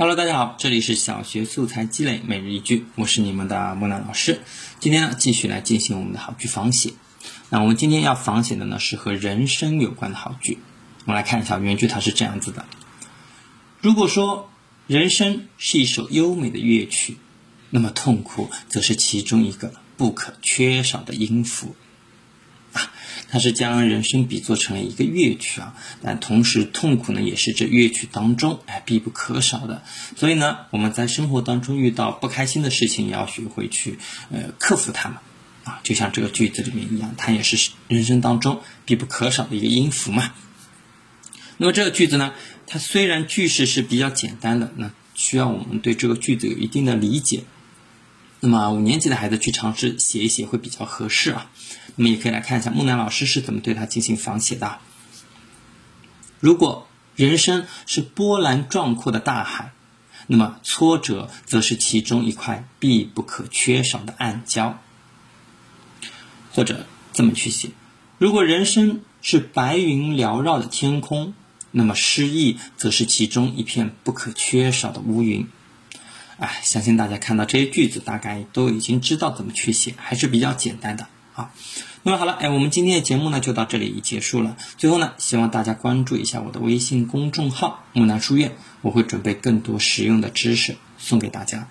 Hello，大家好，这里是小学素材积累每日一句，我是你们的木兰老师。今天呢，继续来进行我们的好句仿写。那我们今天要仿写的呢，是和人生有关的好句。我们来看一下原句，它是这样子的：如果说人生是一首优美的乐曲，那么痛苦则是其中一个不可缺少的音符。它是将人生比作成了一个乐曲啊，但同时痛苦呢也是这乐曲当中哎必不可少的。所以呢，我们在生活当中遇到不开心的事情，也要学会去呃克服它们啊。就像这个句子里面一样，它也是人生当中必不可少的一个音符嘛。那么这个句子呢，它虽然句式是比较简单的，那需要我们对这个句子有一定的理解。那么五年级的孩子去尝试写一写会比较合适啊。我们也可以来看一下木兰老师是怎么对他进行仿写的。如果人生是波澜壮阔的大海，那么挫折则是其中一块必不可缺少的暗礁。或者这么去写：如果人生是白云缭绕的天空，那么失意则是其中一片不可缺少的乌云。哎，相信大家看到这些句子，大概都已经知道怎么去写，还是比较简单的啊。那么好了，哎，我们今天的节目呢就到这里结束了。最后呢，希望大家关注一下我的微信公众号“木兰书院”，我会准备更多实用的知识送给大家。